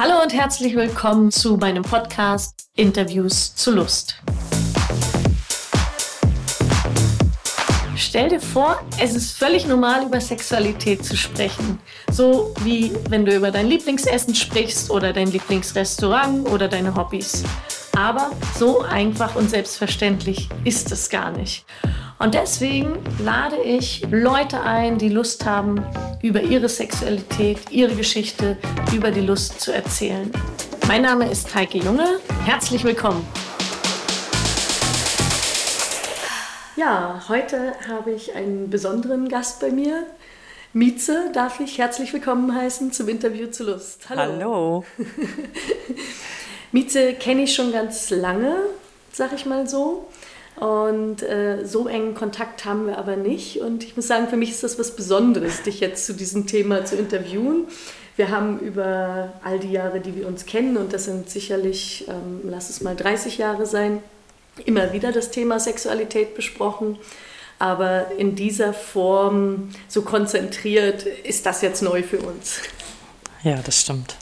Hallo und herzlich willkommen zu meinem Podcast Interviews zu Lust. Stell dir vor, es ist völlig normal, über Sexualität zu sprechen. So wie wenn du über dein Lieblingsessen sprichst oder dein Lieblingsrestaurant oder deine Hobbys. Aber so einfach und selbstverständlich ist es gar nicht. Und deswegen lade ich Leute ein, die Lust haben, über ihre Sexualität, ihre Geschichte, über die Lust zu erzählen. Mein Name ist Heike Junge. Herzlich willkommen. Ja, heute habe ich einen besonderen Gast bei mir. Mieze darf ich herzlich willkommen heißen zum Interview zu Lust. Hallo. Hallo. Mieze kenne ich schon ganz lange, sag ich mal so. Und äh, so engen Kontakt haben wir aber nicht. Und ich muss sagen, für mich ist das was Besonderes, dich jetzt zu diesem Thema zu interviewen. Wir haben über all die Jahre, die wir uns kennen, und das sind sicherlich, ähm, lass es mal 30 Jahre sein, immer wieder das Thema Sexualität besprochen. Aber in dieser Form so konzentriert ist das jetzt neu für uns. Ja, das stimmt.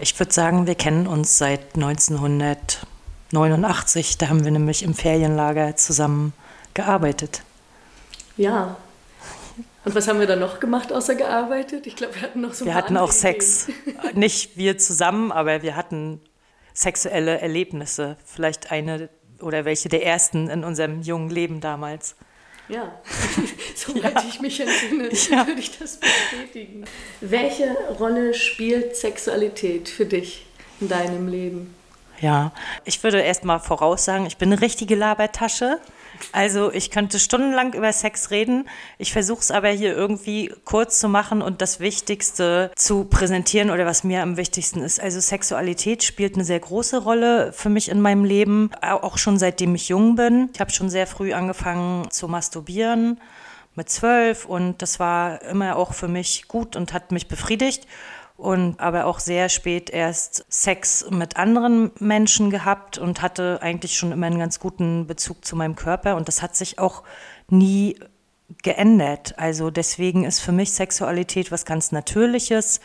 Ich würde sagen, wir kennen uns seit 1900. 89, da haben wir nämlich im Ferienlager zusammen gearbeitet. Ja. Und was haben wir dann noch gemacht, außer gearbeitet? Ich glaube, wir hatten noch so Wir hatten auch Sex. Nicht wir zusammen, aber wir hatten sexuelle Erlebnisse. Vielleicht eine oder welche der ersten in unserem jungen Leben damals. Ja, soweit ja. ich mich entsinne, ja. würde ich das bestätigen. Welche Rolle spielt Sexualität für dich in deinem Leben? Ja, ich würde erst mal voraussagen, ich bin eine richtige Labertasche. Also ich könnte stundenlang über Sex reden. Ich versuche es aber hier irgendwie kurz zu machen und das Wichtigste zu präsentieren oder was mir am wichtigsten ist. Also Sexualität spielt eine sehr große Rolle für mich in meinem Leben, auch schon seitdem ich jung bin. Ich habe schon sehr früh angefangen zu masturbieren mit zwölf und das war immer auch für mich gut und hat mich befriedigt und aber auch sehr spät erst Sex mit anderen Menschen gehabt und hatte eigentlich schon immer einen ganz guten Bezug zu meinem Körper und das hat sich auch nie geändert. Also deswegen ist für mich Sexualität was ganz Natürliches.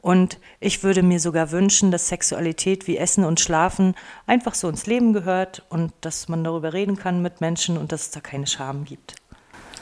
Und ich würde mir sogar wünschen, dass Sexualität wie Essen und Schlafen einfach so ins Leben gehört und dass man darüber reden kann mit Menschen und dass es da keine Scham gibt.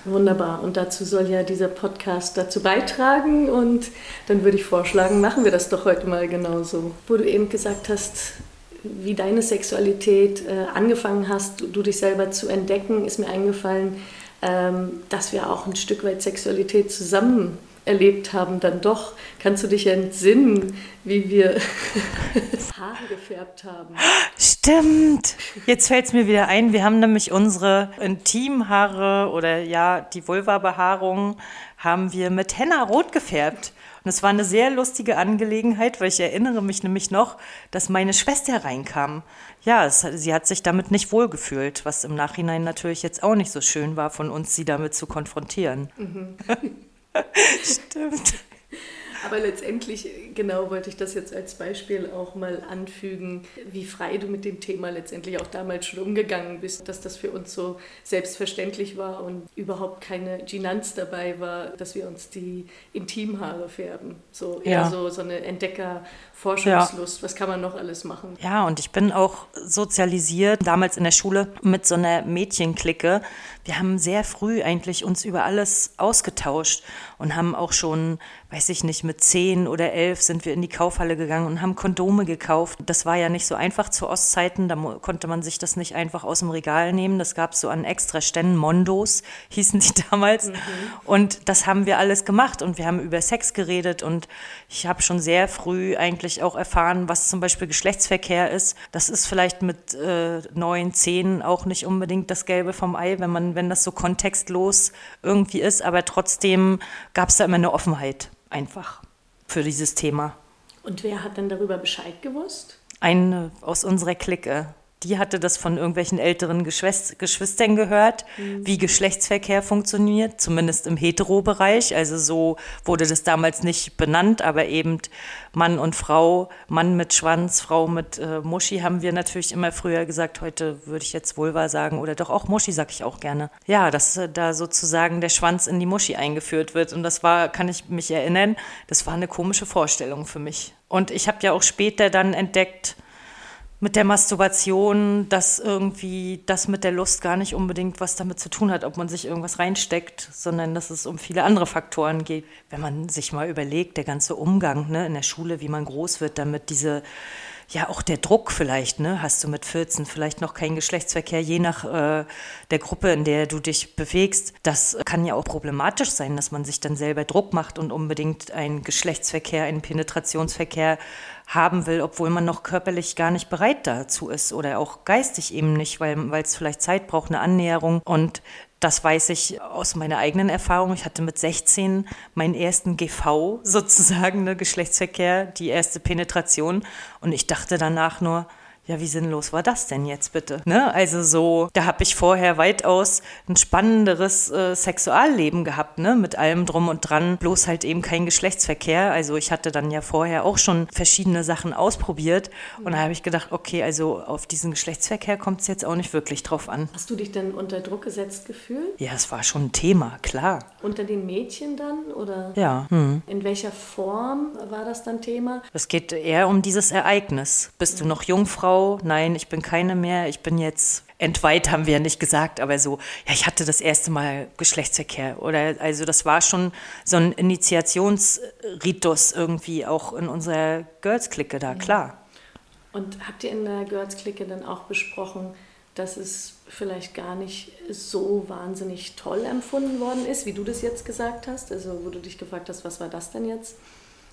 Wunderbar. Und dazu soll ja dieser Podcast dazu beitragen. Und dann würde ich vorschlagen, machen wir das doch heute mal genauso. Wo du eben gesagt hast, wie deine Sexualität äh, angefangen hast, du, dich selber zu entdecken, ist mir eingefallen, ähm, dass wir auch ein Stück weit Sexualität zusammen erlebt haben, dann doch. Kannst du dich entsinnen, wie wir Haare gefärbt haben? Stimmt. Jetzt fällt es mir wieder ein. Wir haben nämlich unsere Intimhaare oder ja, die Vulva-Behaarung haben wir mit Henna rot gefärbt. Und es war eine sehr lustige Angelegenheit, weil ich erinnere mich nämlich noch, dass meine Schwester reinkam. Ja, es, sie hat sich damit nicht wohlgefühlt, was im Nachhinein natürlich jetzt auch nicht so schön war, von uns sie damit zu konfrontieren. Mhm. Stimmt. Aber letztendlich, genau, wollte ich das jetzt als Beispiel auch mal anfügen, wie frei du mit dem Thema letztendlich auch damals schon umgegangen bist, dass das für uns so selbstverständlich war und überhaupt keine Ginanz dabei war, dass wir uns die Intimhaare färben. So eher ja. so, so eine Entdecker- Forschungslust, ja. was kann man noch alles machen? Ja, und ich bin auch sozialisiert, damals in der Schule mit so einer Mädchenklicke. Wir haben sehr früh eigentlich uns über alles ausgetauscht und haben auch schon, weiß ich nicht, mit zehn oder elf sind wir in die Kaufhalle gegangen und haben Kondome gekauft. Das war ja nicht so einfach zu Ostzeiten, da konnte man sich das nicht einfach aus dem Regal nehmen. Das gab es so an extra Ständen, Mondos hießen die damals. Mhm. Und das haben wir alles gemacht und wir haben über Sex geredet und ich habe schon sehr früh eigentlich auch erfahren, was zum Beispiel Geschlechtsverkehr ist. Das ist vielleicht mit äh, neun, zehn auch nicht unbedingt das Gelbe vom Ei, wenn man, wenn das so kontextlos irgendwie ist, aber trotzdem gab es da immer eine Offenheit einfach für dieses Thema. Und wer hat denn darüber Bescheid gewusst? Eine aus unserer Clique die hatte das von irgendwelchen älteren Geschwist Geschwistern gehört, mhm. wie Geschlechtsverkehr funktioniert, zumindest im Hetero-Bereich. Also so wurde das damals nicht benannt, aber eben Mann und Frau, Mann mit Schwanz, Frau mit äh, Muschi haben wir natürlich immer früher gesagt. Heute würde ich jetzt Vulva sagen oder doch auch Muschi sage ich auch gerne. Ja, dass äh, da sozusagen der Schwanz in die Muschi eingeführt wird. Und das war, kann ich mich erinnern, das war eine komische Vorstellung für mich. Und ich habe ja auch später dann entdeckt, mit der Masturbation, dass irgendwie das mit der Lust gar nicht unbedingt was damit zu tun hat, ob man sich irgendwas reinsteckt, sondern dass es um viele andere Faktoren geht. Wenn man sich mal überlegt, der ganze Umgang ne, in der Schule, wie man groß wird, damit diese ja auch der Druck vielleicht, ne? Hast du mit 14 vielleicht noch keinen Geschlechtsverkehr, je nach äh, der Gruppe, in der du dich bewegst. Das kann ja auch problematisch sein, dass man sich dann selber Druck macht und unbedingt einen Geschlechtsverkehr, einen Penetrationsverkehr haben will, obwohl man noch körperlich gar nicht bereit dazu ist oder auch geistig eben nicht, weil es vielleicht Zeit braucht, eine Annäherung. Und das weiß ich aus meiner eigenen Erfahrung. Ich hatte mit 16 meinen ersten GV sozusagen, ne, Geschlechtsverkehr, die erste Penetration. Und ich dachte danach nur, ja, wie sinnlos war das denn jetzt bitte? Ne? Also so, da habe ich vorher weitaus ein spannenderes äh, Sexualleben gehabt, ne? mit allem drum und dran, bloß halt eben kein Geschlechtsverkehr. Also ich hatte dann ja vorher auch schon verschiedene Sachen ausprobiert und da habe ich gedacht, okay, also auf diesen Geschlechtsverkehr kommt es jetzt auch nicht wirklich drauf an. Hast du dich denn unter Druck gesetzt gefühlt? Ja, es war schon ein Thema, klar. Unter den Mädchen dann oder? Ja. Hm. In welcher Form war das dann Thema? Es geht eher um dieses Ereignis. Bist du noch Jungfrau? Frau, nein, ich bin keine mehr, ich bin jetzt entweiht, haben wir ja nicht gesagt, aber so, ja, ich hatte das erste Mal Geschlechtsverkehr. Oder also das war schon so ein Initiationsritus irgendwie auch in unserer Girls-Clique da, klar. Und habt ihr in der Girls-Clique dann auch besprochen, dass es vielleicht gar nicht so wahnsinnig toll empfunden worden ist, wie du das jetzt gesagt hast? Also wo du dich gefragt hast, was war das denn jetzt?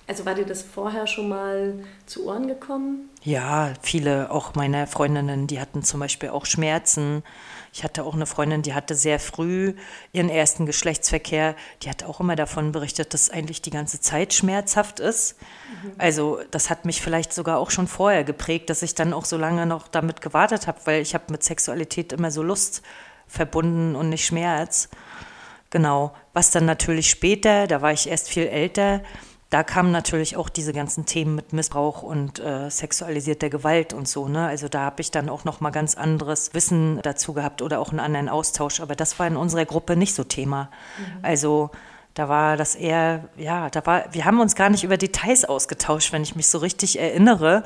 Also war dir das vorher schon mal zu Ohren gekommen? Ja, viele, auch meine Freundinnen, die hatten zum Beispiel auch Schmerzen. Ich hatte auch eine Freundin, die hatte sehr früh ihren ersten Geschlechtsverkehr. Die hat auch immer davon berichtet, dass eigentlich die ganze Zeit schmerzhaft ist. Mhm. Also das hat mich vielleicht sogar auch schon vorher geprägt, dass ich dann auch so lange noch damit gewartet habe, weil ich habe mit Sexualität immer so Lust verbunden und nicht Schmerz. Genau. Was dann natürlich später, da war ich erst viel älter, da kamen natürlich auch diese ganzen Themen mit Missbrauch und äh, sexualisierter Gewalt und so. Ne? Also da habe ich dann auch noch mal ganz anderes Wissen dazu gehabt oder auch einen anderen Austausch. Aber das war in unserer Gruppe nicht so Thema. Mhm. Also da war das eher, ja, da war, wir haben uns gar nicht über Details ausgetauscht, wenn ich mich so richtig erinnere,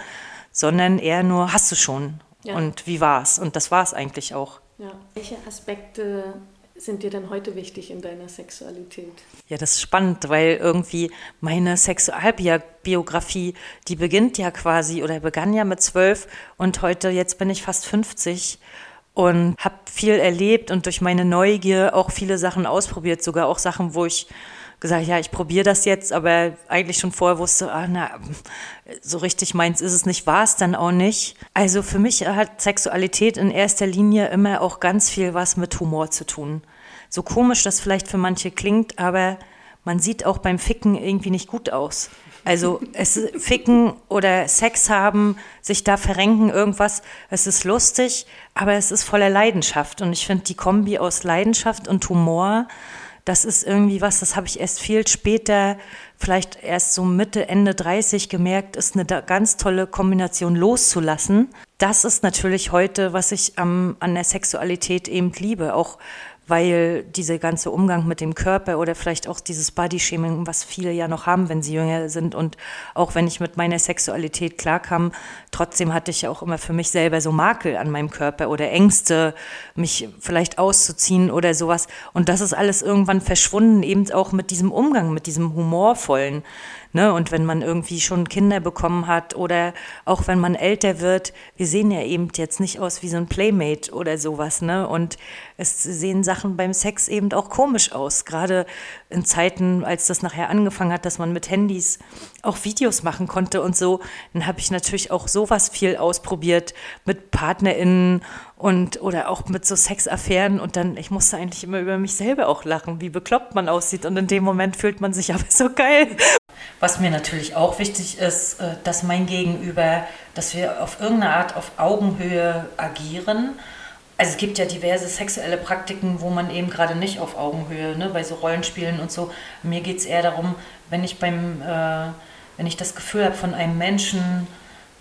sondern eher nur, hast du schon? Ja. Und wie war's? Und das war es eigentlich auch. Ja. Welche Aspekte sind dir denn heute wichtig in deiner Sexualität? Ja, das ist spannend, weil irgendwie meine Sexualbiografie, die beginnt ja quasi oder begann ja mit zwölf und heute, jetzt bin ich fast 50 und habe viel erlebt und durch meine Neugier auch viele Sachen ausprobiert, sogar auch Sachen, wo ich gesagt, ja, ich probiere das jetzt, aber eigentlich schon vorher wusste, ah, na, so richtig meins ist es nicht, war es dann auch nicht. Also für mich hat Sexualität in erster Linie immer auch ganz viel was mit Humor zu tun. So komisch das vielleicht für manche klingt, aber man sieht auch beim Ficken irgendwie nicht gut aus. Also es Ficken oder Sex haben, sich da verrenken, irgendwas, es ist lustig, aber es ist voller Leidenschaft. Und ich finde die Kombi aus Leidenschaft und Humor, das ist irgendwie was, das habe ich erst viel später, vielleicht erst so Mitte, Ende 30 gemerkt, ist eine ganz tolle Kombination loszulassen. Das ist natürlich heute, was ich am, an der Sexualität eben liebe, auch weil dieser ganze Umgang mit dem Körper oder vielleicht auch dieses Bodyshaming, was viele ja noch haben, wenn sie jünger sind und auch wenn ich mit meiner Sexualität klarkam, trotzdem hatte ich ja auch immer für mich selber so Makel an meinem Körper oder Ängste, mich vielleicht auszuziehen oder sowas. Und das ist alles irgendwann verschwunden, eben auch mit diesem Umgang, mit diesem humorvollen. Ne? Und wenn man irgendwie schon Kinder bekommen hat oder auch wenn man älter wird, wir sehen ja eben jetzt nicht aus wie so ein Playmate oder sowas. Ne? Und es sehen Sachen beim Sex eben auch komisch aus. Gerade in Zeiten, als das nachher angefangen hat, dass man mit Handys auch Videos machen konnte und so, dann habe ich natürlich auch sowas viel ausprobiert mit PartnerInnen und oder auch mit so Sexaffären und dann, ich musste eigentlich immer über mich selber auch lachen, wie bekloppt man aussieht und in dem Moment fühlt man sich aber so geil. Was mir natürlich auch wichtig ist, äh, dass mein Gegenüber, dass wir auf irgendeine Art auf Augenhöhe agieren. Also es gibt ja diverse sexuelle Praktiken, wo man eben gerade nicht auf Augenhöhe, ne, bei so Rollenspielen und so. Mir geht es eher darum, wenn ich beim, äh, wenn ich das Gefühl habe, von einem Menschen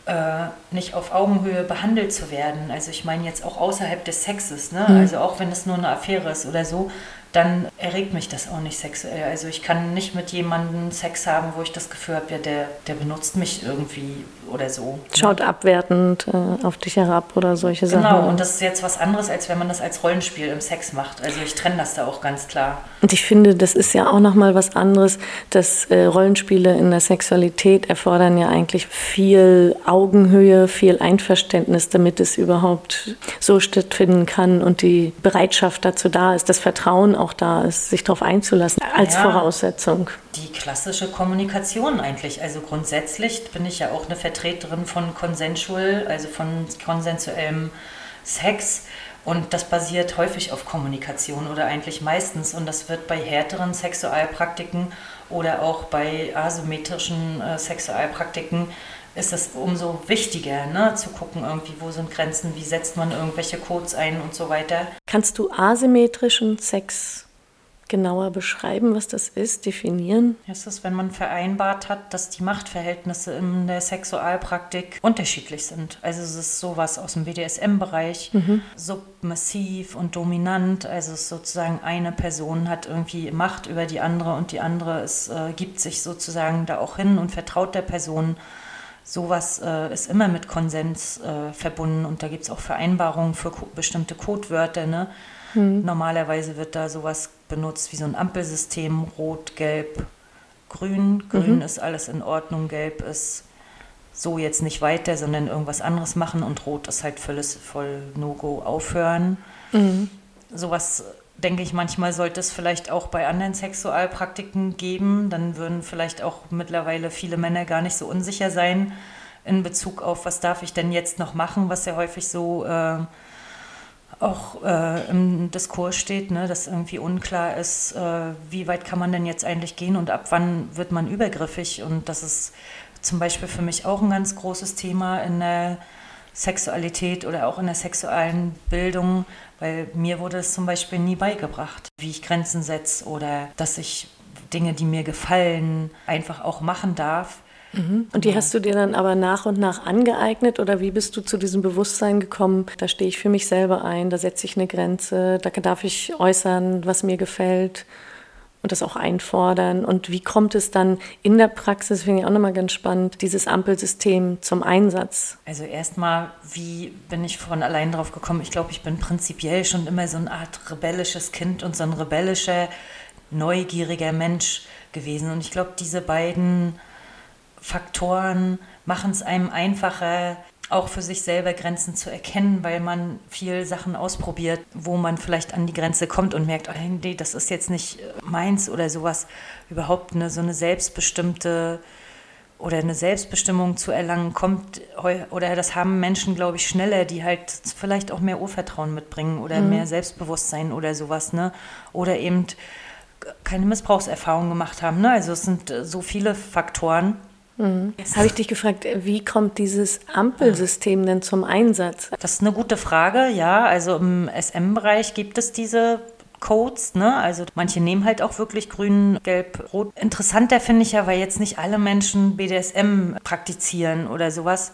äh, nicht auf Augenhöhe behandelt zu werden. Also ich meine jetzt auch außerhalb des Sexes, ne? Mhm. also auch wenn es nur eine Affäre ist oder so, dann erregt mich das auch nicht sexuell. Also ich kann nicht mit jemandem Sex haben, wo ich das Gefühl habe, ja, der, der benutzt mich irgendwie oder so. Schaut abwertend äh, auf dich herab oder solche genau, Sachen. Genau, und das ist jetzt was anderes, als wenn man das als Rollenspiel im Sex macht. Also ich trenne das da auch ganz klar. Und ich finde, das ist ja auch nochmal was anderes, dass äh, Rollenspiele in der Sexualität erfordern ja eigentlich viel Augenhöhe, viel Einverständnis, damit es überhaupt so stattfinden kann und die Bereitschaft dazu da ist, das Vertrauen auch auch da ist, sich darauf einzulassen als ja, Voraussetzung. Die klassische Kommunikation eigentlich. Also grundsätzlich bin ich ja auch eine Vertreterin von Consensual, also von konsensuellem Sex. Und das basiert häufig auf Kommunikation oder eigentlich meistens. Und das wird bei härteren Sexualpraktiken oder auch bei asymmetrischen äh, Sexualpraktiken ist es umso wichtiger, ne, zu gucken, irgendwie, wo sind Grenzen, wie setzt man irgendwelche Codes ein und so weiter. Kannst du asymmetrischen Sex genauer beschreiben, was das ist, definieren? Es ist, wenn man vereinbart hat, dass die Machtverhältnisse in der Sexualpraktik unterschiedlich sind. Also es ist sowas aus dem BDSM-Bereich, mhm. submissiv und dominant. Also es ist sozusagen eine Person hat irgendwie Macht über die andere und die andere ist, äh, gibt sich sozusagen da auch hin und vertraut der Person sowas äh, ist immer mit Konsens äh, verbunden und da gibt es auch Vereinbarungen für ko bestimmte Codewörter. Ne? Hm. Normalerweise wird da sowas benutzt wie so ein Ampelsystem, rot, gelb, grün. Grün mhm. ist alles in Ordnung, gelb ist so jetzt nicht weiter, sondern irgendwas anderes machen und rot ist halt völlig voll No-Go aufhören. Mhm. Sowas denke ich, manchmal sollte es vielleicht auch bei anderen Sexualpraktiken geben. Dann würden vielleicht auch mittlerweile viele Männer gar nicht so unsicher sein in Bezug auf, was darf ich denn jetzt noch machen, was ja häufig so äh, auch äh, im Diskurs steht, ne, dass irgendwie unklar ist, äh, wie weit kann man denn jetzt eigentlich gehen und ab wann wird man übergriffig. Und das ist zum Beispiel für mich auch ein ganz großes Thema in der Sexualität oder auch in der sexuellen Bildung, weil mir wurde es zum Beispiel nie beigebracht, wie ich Grenzen setze oder dass ich Dinge, die mir gefallen, einfach auch machen darf. Mhm. Und die hast du dir dann aber nach und nach angeeignet oder wie bist du zu diesem Bewusstsein gekommen? Da stehe ich für mich selber ein, da setze ich eine Grenze, da darf ich äußern, was mir gefällt und das auch einfordern. Und wie kommt es dann in der Praxis, finde ich auch nochmal ganz spannend, dieses Ampelsystem zum Einsatz? Also erstmal, wie bin ich von allein drauf gekommen? Ich glaube, ich bin prinzipiell schon immer so eine Art rebellisches Kind und so ein rebellischer, neugieriger Mensch gewesen. Und ich glaube, diese beiden Faktoren machen es einem einfacher, auch für sich selber Grenzen zu erkennen, weil man viel Sachen ausprobiert, wo man vielleicht an die Grenze kommt und merkt, oh, nee, das ist jetzt nicht äh, meins oder sowas. Überhaupt eine, so eine selbstbestimmte oder eine Selbstbestimmung zu erlangen, kommt oder das haben Menschen, glaube ich, schneller, die halt vielleicht auch mehr Urvertrauen mitbringen oder mhm. mehr Selbstbewusstsein oder sowas, ne? Oder eben keine Missbrauchserfahrung gemacht haben. Ne? Also es sind äh, so viele Faktoren. Mhm. Habe ich dich gefragt, wie kommt dieses Ampelsystem denn zum Einsatz? Das ist eine gute Frage, ja. Also im SM-Bereich gibt es diese Codes, ne? Also manche nehmen halt auch wirklich grün, gelb, rot. Interessanter finde ich ja, weil jetzt nicht alle Menschen BDSM praktizieren oder sowas.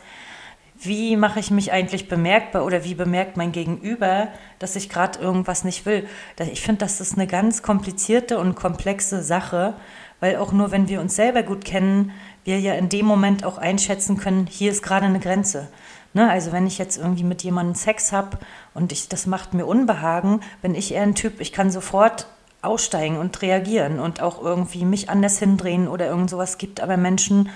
Wie mache ich mich eigentlich bemerkbar oder wie bemerkt mein Gegenüber, dass ich gerade irgendwas nicht will? Ich finde, das ist eine ganz komplizierte und komplexe Sache, weil auch nur wenn wir uns selber gut kennen, wir ja in dem Moment auch einschätzen können, hier ist gerade eine Grenze. Ne? Also wenn ich jetzt irgendwie mit jemandem Sex habe und ich, das macht mir Unbehagen, bin ich eher ein Typ, ich kann sofort aussteigen und reagieren und auch irgendwie mich anders hindrehen oder irgend sowas gibt. Aber Menschen,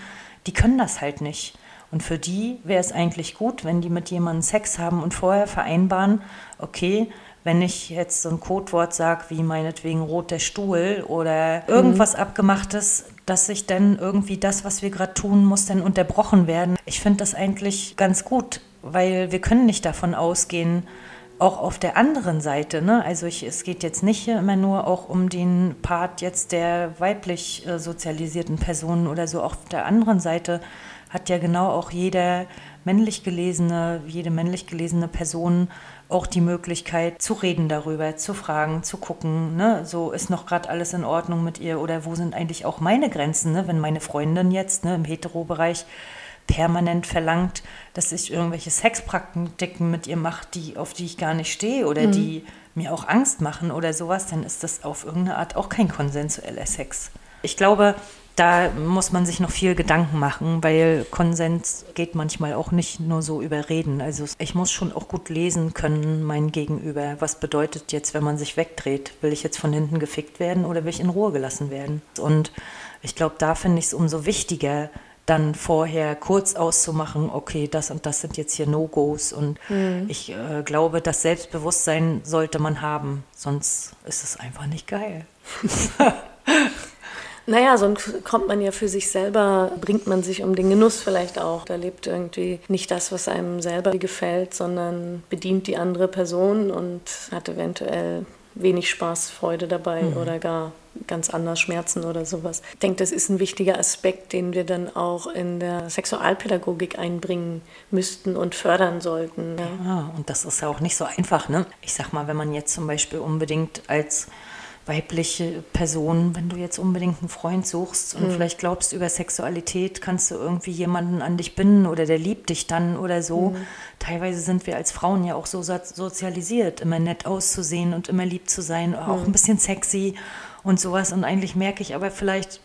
die können das halt nicht. Und für die wäre es eigentlich gut, wenn die mit jemandem Sex haben und vorher vereinbaren, okay, wenn ich jetzt so ein Codewort sage, wie meinetwegen roter Stuhl oder irgendwas mhm. Abgemachtes, dass sich dann irgendwie das, was wir gerade tun, muss dann unterbrochen werden. Ich finde das eigentlich ganz gut, weil wir können nicht davon ausgehen, auch auf der anderen Seite, ne? also ich, es geht jetzt nicht immer nur auch um den Part jetzt der weiblich äh, sozialisierten Personen oder so, auch auf der anderen Seite hat ja genau auch jeder männlich gelesene, jede männlich gelesene Person auch die Möglichkeit zu reden darüber, zu fragen, zu gucken, ne? so ist noch gerade alles in Ordnung mit ihr oder wo sind eigentlich auch meine Grenzen, ne? wenn meine Freundin jetzt ne, im Hetero-Bereich permanent verlangt, dass ich irgendwelche Sexpraktiken mit ihr mache, die, auf die ich gar nicht stehe oder mhm. die mir auch Angst machen oder sowas, dann ist das auf irgendeine Art auch kein konsensueller Sex. Ich glaube, da muss man sich noch viel Gedanken machen, weil Konsens geht manchmal auch nicht nur so über Reden. Also ich muss schon auch gut lesen können, mein Gegenüber. Was bedeutet jetzt, wenn man sich wegdreht? Will ich jetzt von hinten gefickt werden oder will ich in Ruhe gelassen werden? Und ich glaube, da finde ich es umso wichtiger, dann vorher kurz auszumachen, okay, das und das sind jetzt hier No-Gos. Und mhm. ich äh, glaube, das Selbstbewusstsein sollte man haben, sonst ist es einfach nicht geil. Naja, sonst kommt man ja für sich selber, bringt man sich um den Genuss vielleicht auch. Da lebt irgendwie nicht das, was einem selber gefällt, sondern bedient die andere Person und hat eventuell wenig Spaß, Freude dabei mhm. oder gar ganz anders Schmerzen oder sowas. Ich denke, das ist ein wichtiger Aspekt, den wir dann auch in der Sexualpädagogik einbringen müssten und fördern sollten. Ja, ja und das ist ja auch nicht so einfach. Ne? Ich sag mal, wenn man jetzt zum Beispiel unbedingt als weibliche Person, wenn du jetzt unbedingt einen Freund suchst und mhm. vielleicht glaubst, über Sexualität kannst du irgendwie jemanden an dich binden oder der liebt dich dann oder so. Mhm. Teilweise sind wir als Frauen ja auch so sozialisiert, immer nett auszusehen und immer lieb zu sein, mhm. auch ein bisschen sexy und sowas. Und eigentlich merke ich aber vielleicht,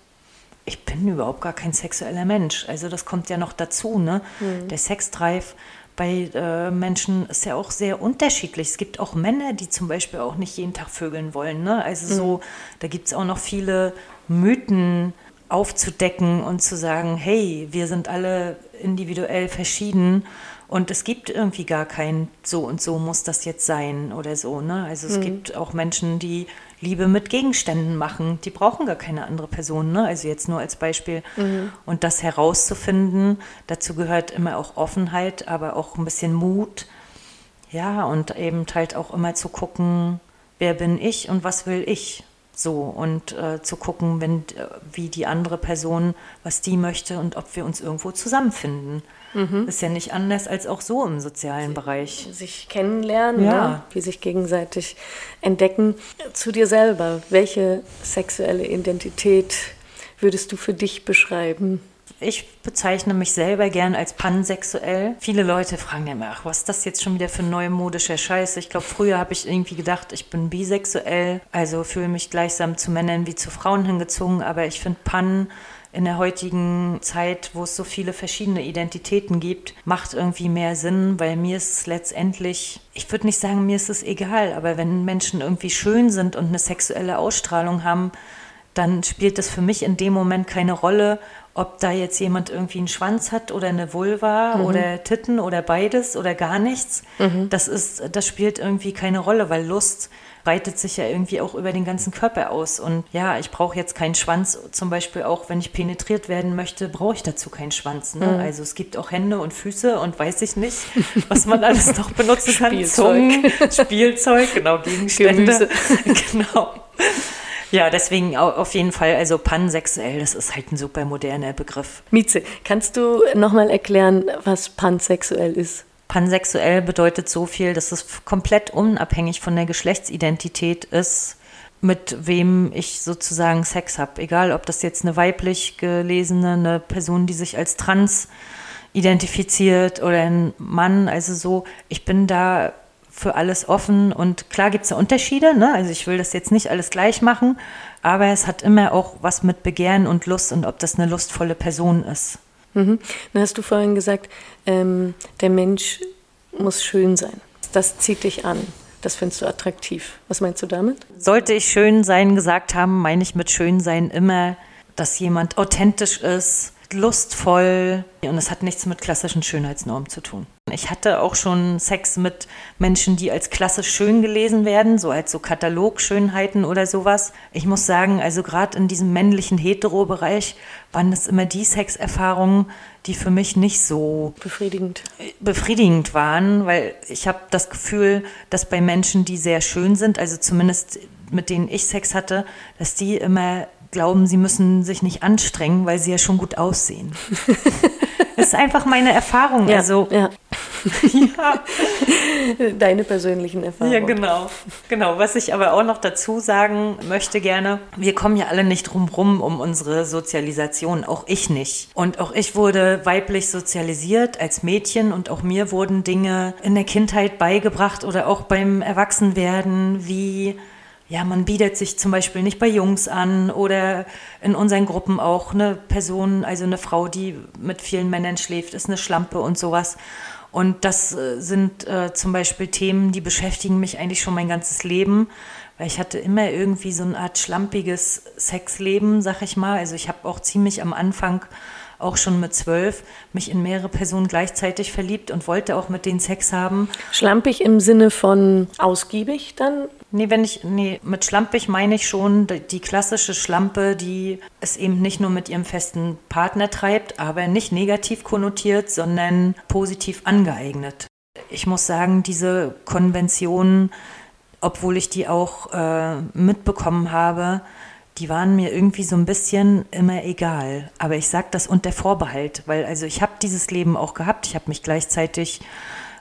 ich bin überhaupt gar kein sexueller Mensch. Also das kommt ja noch dazu, ne? Mhm. Der Sexdrive bei äh, Menschen ist ja auch sehr unterschiedlich. Es gibt auch Männer, die zum Beispiel auch nicht jeden Tag vögeln wollen. Ne? Also mhm. so, da gibt es auch noch viele Mythen aufzudecken und zu sagen, hey, wir sind alle individuell verschieden und es gibt irgendwie gar kein so und so muss das jetzt sein oder so. Ne? Also es mhm. gibt auch Menschen, die Liebe mit Gegenständen machen. Die brauchen gar keine andere Person. Ne? Also jetzt nur als Beispiel. Mhm. Und das herauszufinden, dazu gehört immer auch Offenheit, aber auch ein bisschen Mut. Ja, und eben halt auch immer zu gucken, wer bin ich und was will ich. So, und äh, zu gucken, wenn, äh, wie die andere Person, was die möchte und ob wir uns irgendwo zusammenfinden. Mhm. Ist ja nicht anders als auch so im sozialen Bereich. Sich kennenlernen, ja. Ne? wie sich gegenseitig entdecken. Zu dir selber, welche sexuelle Identität würdest du für dich beschreiben? Ich bezeichne mich selber gern als pansexuell. Viele Leute fragen immer, ach, was ist das jetzt schon wieder für neumodischer Scheiß? Ich glaube, früher habe ich irgendwie gedacht, ich bin bisexuell, also fühle mich gleichsam zu Männern wie zu Frauen hingezogen, aber ich finde Pan in der heutigen Zeit, wo es so viele verschiedene Identitäten gibt, macht irgendwie mehr Sinn, weil mir ist es letztendlich, ich würde nicht sagen, mir ist es egal, aber wenn Menschen irgendwie schön sind und eine sexuelle Ausstrahlung haben, dann spielt das für mich in dem Moment keine Rolle, ob da jetzt jemand irgendwie einen Schwanz hat oder eine Vulva mhm. oder Titten oder beides oder gar nichts. Mhm. Das ist, das spielt irgendwie keine Rolle, weil Lust breitet sich ja irgendwie auch über den ganzen Körper aus. Und ja, ich brauche jetzt keinen Schwanz, zum Beispiel auch, wenn ich penetriert werden möchte, brauche ich dazu keinen Schwanz. Ne? Mhm. Also es gibt auch Hände und Füße und weiß ich nicht, was man alles noch benutzen kann. Spielzeug. Zungen, Spielzeug, genau, Gegenstände. genau. Ja, deswegen auf jeden Fall, also pansexuell, das ist halt ein super moderner Begriff. Mieze, kannst du nochmal erklären, was pansexuell ist? Pansexuell bedeutet so viel, dass es komplett unabhängig von der Geschlechtsidentität ist, mit wem ich sozusagen Sex habe. Egal, ob das jetzt eine weiblich gelesene, eine Person, die sich als trans identifiziert oder ein Mann. Also so, ich bin da für alles offen und klar gibt es da Unterschiede. Ne? Also ich will das jetzt nicht alles gleich machen, aber es hat immer auch was mit Begehren und Lust und ob das eine lustvolle Person ist. Mhm. Dann hast du vorhin gesagt, ähm, der Mensch muss schön sein. Das zieht dich an. Das findest du attraktiv. Was meinst du damit? Sollte ich schön sein gesagt haben, meine ich mit schön sein immer, dass jemand authentisch ist, lustvoll und es hat nichts mit klassischen Schönheitsnormen zu tun. Ich hatte auch schon Sex mit Menschen, die als klassisch schön gelesen werden, so als so Katalogschönheiten oder sowas. Ich muss sagen, also gerade in diesem männlichen Hetero-Bereich waren das immer die Sexerfahrungen, die für mich nicht so befriedigend, befriedigend waren, weil ich habe das Gefühl, dass bei Menschen, die sehr schön sind, also zumindest mit denen ich Sex hatte, dass die immer glauben, sie müssen sich nicht anstrengen, weil sie ja schon gut aussehen. das ist einfach meine Erfahrung. Ja, also, ja. ja. Deine persönlichen Erfahrungen. Ja, genau. Genau. Was ich aber auch noch dazu sagen möchte gerne, wir kommen ja alle nicht drum rum um unsere Sozialisation, auch ich nicht. Und auch ich wurde weiblich sozialisiert als Mädchen und auch mir wurden Dinge in der Kindheit beigebracht oder auch beim Erwachsenwerden, wie ja, man bietet sich zum Beispiel nicht bei Jungs an oder in unseren Gruppen auch eine Person, also eine Frau, die mit vielen Männern schläft, ist eine Schlampe und sowas. Und das äh, sind äh, zum Beispiel Themen, die beschäftigen mich eigentlich schon mein ganzes Leben, weil ich hatte immer irgendwie so eine Art schlampiges Sexleben, sag ich mal. Also ich habe auch ziemlich am Anfang auch schon mit zwölf mich in mehrere Personen gleichzeitig verliebt und wollte auch mit denen Sex haben. Schlampig im Sinne von ausgiebig dann? Nee, wenn ich, nee, mit schlampig meine ich schon die klassische Schlampe, die es eben nicht nur mit ihrem festen Partner treibt, aber nicht negativ konnotiert, sondern positiv angeeignet. Ich muss sagen, diese Konventionen, obwohl ich die auch äh, mitbekommen habe, die waren mir irgendwie so ein bisschen immer egal. Aber ich sage das unter Vorbehalt, weil also ich habe dieses Leben auch gehabt. Ich habe mich gleichzeitig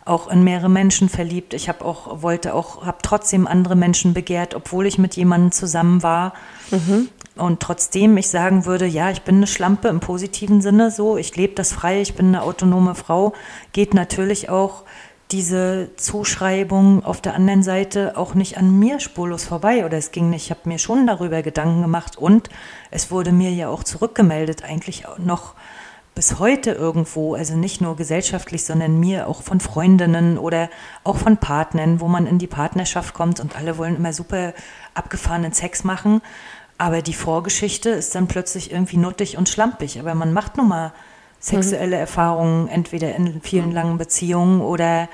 auch in mehrere Menschen verliebt. Ich habe auch wollte auch habe trotzdem andere Menschen begehrt, obwohl ich mit jemandem zusammen war. Mhm. Und trotzdem ich sagen würde, ja, ich bin eine Schlampe im positiven Sinne, so ich lebe das frei, ich bin eine autonome Frau, geht natürlich auch diese Zuschreibung auf der anderen Seite auch nicht an mir spurlos vorbei oder es ging nicht. Ich habe mir schon darüber Gedanken gemacht und es wurde mir ja auch zurückgemeldet, eigentlich noch bis heute irgendwo, also nicht nur gesellschaftlich, sondern mir auch von Freundinnen oder auch von Partnern, wo man in die Partnerschaft kommt und alle wollen immer super abgefahrenen Sex machen. Aber die Vorgeschichte ist dann plötzlich irgendwie nuttig und schlampig. Aber man macht nun mal sexuelle mhm. Erfahrungen, entweder in vielen langen Beziehungen oder,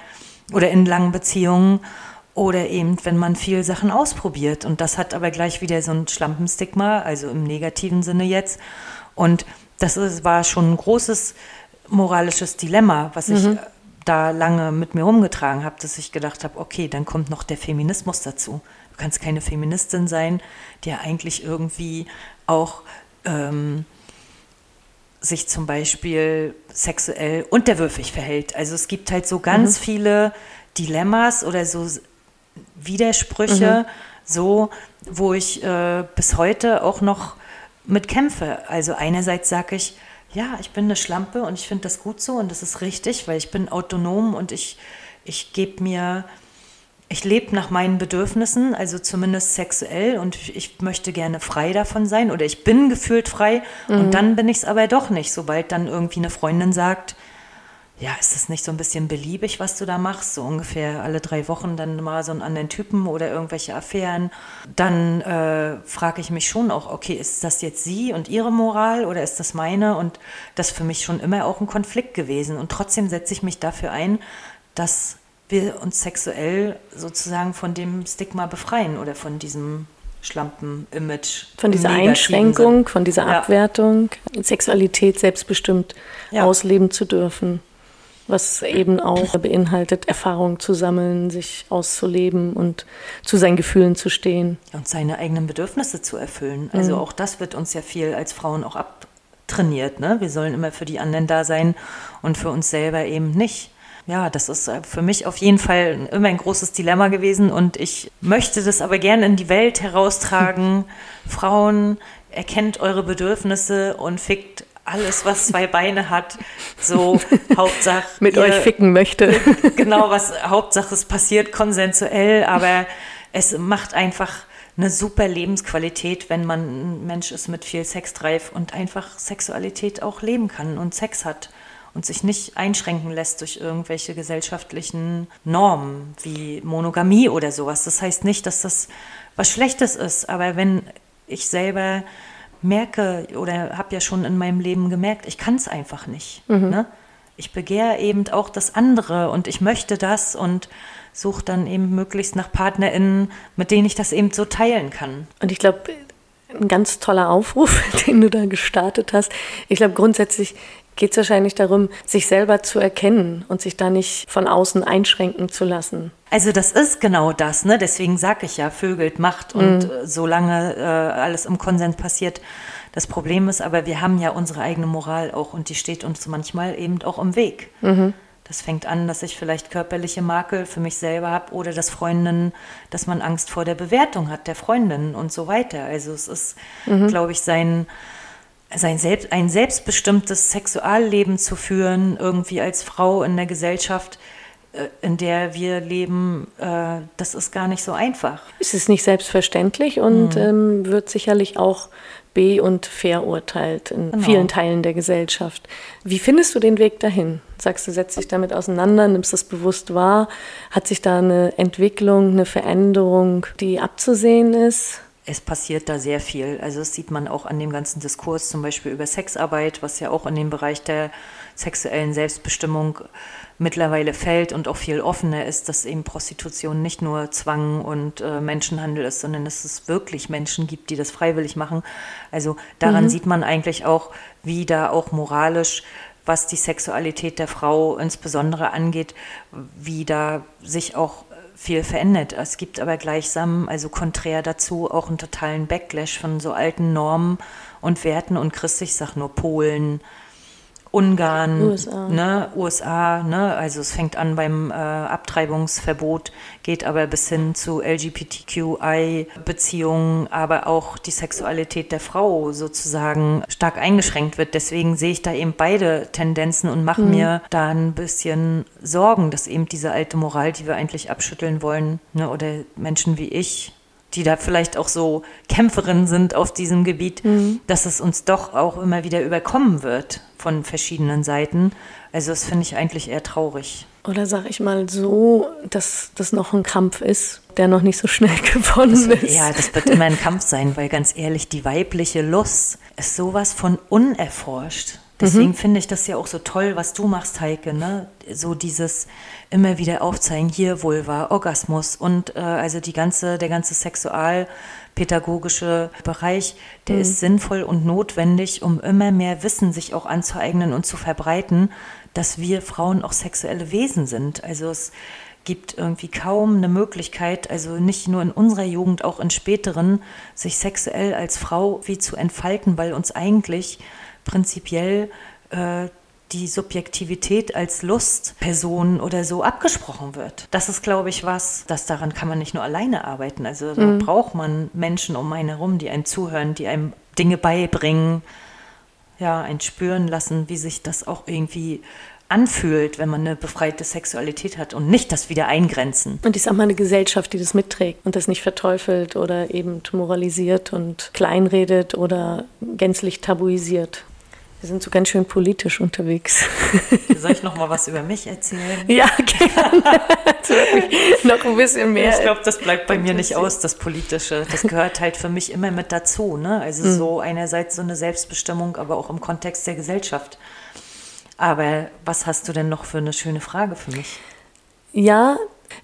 oder in langen Beziehungen oder eben, wenn man viel Sachen ausprobiert. Und das hat aber gleich wieder so ein Schlampenstigma, also im negativen Sinne jetzt. Und das ist, war schon ein großes moralisches Dilemma, was ich mhm. da lange mit mir rumgetragen habe, dass ich gedacht habe, okay, dann kommt noch der Feminismus dazu. Du kannst keine Feministin sein, die eigentlich irgendwie auch ähm, sich zum Beispiel sexuell unterwürfig verhält. Also es gibt halt so ganz mhm. viele Dilemmas oder so Widersprüche, mhm. so wo ich äh, bis heute auch noch mit kämpfe. Also einerseits sage ich, ja, ich bin eine Schlampe und ich finde das gut so und das ist richtig, weil ich bin autonom und ich, ich gebe mir ich lebe nach meinen Bedürfnissen, also zumindest sexuell und ich möchte gerne frei davon sein oder ich bin gefühlt frei mhm. und dann bin ich es aber doch nicht, sobald dann irgendwie eine Freundin sagt, ja, ist das nicht so ein bisschen beliebig, was du da machst? So ungefähr alle drei Wochen dann mal so einen anderen Typen oder irgendwelche Affären. Dann äh, frage ich mich schon auch, okay, ist das jetzt sie und ihre Moral oder ist das meine? Und das ist für mich schon immer auch ein Konflikt gewesen. Und trotzdem setze ich mich dafür ein, dass wir uns sexuell sozusagen von dem Stigma befreien oder von diesem Schlampen-Image. Von dieser Einschränkung, Sinn. von dieser ja. Abwertung, Sexualität selbstbestimmt ja. ausleben zu dürfen. Was eben auch beinhaltet, Erfahrungen zu sammeln, sich auszuleben und zu seinen Gefühlen zu stehen. Und seine eigenen Bedürfnisse zu erfüllen. Also mhm. auch das wird uns ja viel als Frauen auch abtrainiert. Ne? Wir sollen immer für die anderen da sein und für uns selber eben nicht ja, das ist äh, für mich auf jeden Fall immer ein großes Dilemma gewesen und ich möchte das aber gerne in die Welt heraustragen. Frauen, erkennt eure Bedürfnisse und fickt alles, was zwei Beine hat. So, Hauptsache. Mit ihr, euch ficken möchte. genau, was Hauptsache es passiert konsensuell, aber es macht einfach eine super Lebensqualität, wenn man ein Mensch ist mit viel Sexdrive und einfach Sexualität auch leben kann und Sex hat und sich nicht einschränken lässt durch irgendwelche gesellschaftlichen Normen wie Monogamie oder sowas. Das heißt nicht, dass das was Schlechtes ist, aber wenn ich selber merke oder habe ja schon in meinem Leben gemerkt, ich kann es einfach nicht. Mhm. Ne? ich begehre eben auch das andere und ich möchte das und suche dann eben möglichst nach PartnerInnen, mit denen ich das eben so teilen kann. Und ich glaube, ein ganz toller Aufruf, den du da gestartet hast. Ich glaube, grundsätzlich geht es wahrscheinlich darum, sich selber zu erkennen und sich da nicht von außen einschränken zu lassen. Also das ist genau das, ne? Deswegen sage ich ja, Vögelt macht und mhm. solange äh, alles im Konsens passiert. Das Problem ist aber, wir haben ja unsere eigene Moral auch und die steht uns manchmal eben auch im Weg. Mhm. Das fängt an, dass ich vielleicht körperliche Makel für mich selber habe oder dass Freundinnen, dass man Angst vor der Bewertung hat der Freundinnen und so weiter. Also es ist, mhm. glaube ich, sein, sein selbst, ein selbstbestimmtes Sexualleben zu führen, irgendwie als Frau in der Gesellschaft, äh, in der wir leben, äh, das ist gar nicht so einfach. Es ist nicht selbstverständlich und mhm. ähm, wird sicherlich auch be- und verurteilt in genau. vielen Teilen der Gesellschaft. Wie findest du den Weg dahin? Sagst du, setzt dich damit auseinander, nimmst das bewusst wahr? Hat sich da eine Entwicklung, eine Veränderung, die abzusehen ist? Es passiert da sehr viel. Also das sieht man auch an dem ganzen Diskurs, zum Beispiel über Sexarbeit, was ja auch in dem Bereich der sexuellen Selbstbestimmung mittlerweile fällt und auch viel offener ist, dass eben Prostitution nicht nur Zwang und äh, Menschenhandel ist, sondern dass es wirklich Menschen gibt, die das freiwillig machen. Also daran mhm. sieht man eigentlich auch, wie da auch moralisch was die Sexualität der Frau insbesondere angeht, wie da sich auch viel verändert. Es gibt aber gleichsam, also konträr dazu, auch einen totalen Backlash von so alten Normen und Werten und Christ, ich sag nur Polen, Ungarn, USA, ne, USA ne, also es fängt an beim äh, Abtreibungsverbot, geht aber bis hin zu LGBTQI-Beziehungen, aber auch die Sexualität der Frau sozusagen stark eingeschränkt wird. Deswegen sehe ich da eben beide Tendenzen und mache mhm. mir da ein bisschen Sorgen, dass eben diese alte Moral, die wir eigentlich abschütteln wollen, ne, oder Menschen wie ich, die da vielleicht auch so Kämpferinnen sind auf diesem Gebiet, mhm. dass es uns doch auch immer wieder überkommen wird von verschiedenen Seiten. Also das finde ich eigentlich eher traurig. Oder sag ich mal so, dass das noch ein Kampf ist, der noch nicht so schnell gewonnen das, ist. Ja, das wird immer ein Kampf sein, weil ganz ehrlich, die weibliche Lust ist sowas von unerforscht. Deswegen mhm. finde ich das ja auch so toll, was du machst, Heike. Ne? So dieses immer wieder aufzeigen, hier Vulva, Orgasmus und äh, also die ganze, der ganze sexualpädagogische Bereich, der mhm. ist sinnvoll und notwendig, um immer mehr Wissen sich auch anzueignen und zu verbreiten, dass wir Frauen auch sexuelle Wesen sind. Also es gibt irgendwie kaum eine Möglichkeit, also nicht nur in unserer Jugend, auch in späteren, sich sexuell als Frau wie zu entfalten, weil uns eigentlich prinzipiell äh, die Subjektivität als Lustperson oder so abgesprochen wird. Das ist, glaube ich, was, das daran kann man nicht nur alleine arbeiten. Also da mhm. braucht man Menschen um einen herum, die einem zuhören, die einem Dinge beibringen, ja, ein spüren lassen, wie sich das auch irgendwie anfühlt, wenn man eine befreite Sexualität hat und nicht das wieder eingrenzen. Und ich sag mal eine Gesellschaft, die das mitträgt und das nicht verteufelt oder eben moralisiert und kleinredet oder gänzlich tabuisiert. Wir sind so ganz schön politisch unterwegs. Soll ich noch mal was über mich erzählen? Ja, gerne. noch ein bisschen mehr. Ich glaube, das bleibt bei mir nicht aus, das Politische. Das gehört halt für mich immer mit dazu. Ne? Also mhm. so einerseits so eine Selbstbestimmung, aber auch im Kontext der Gesellschaft. Aber was hast du denn noch für eine schöne Frage für mich? Ja,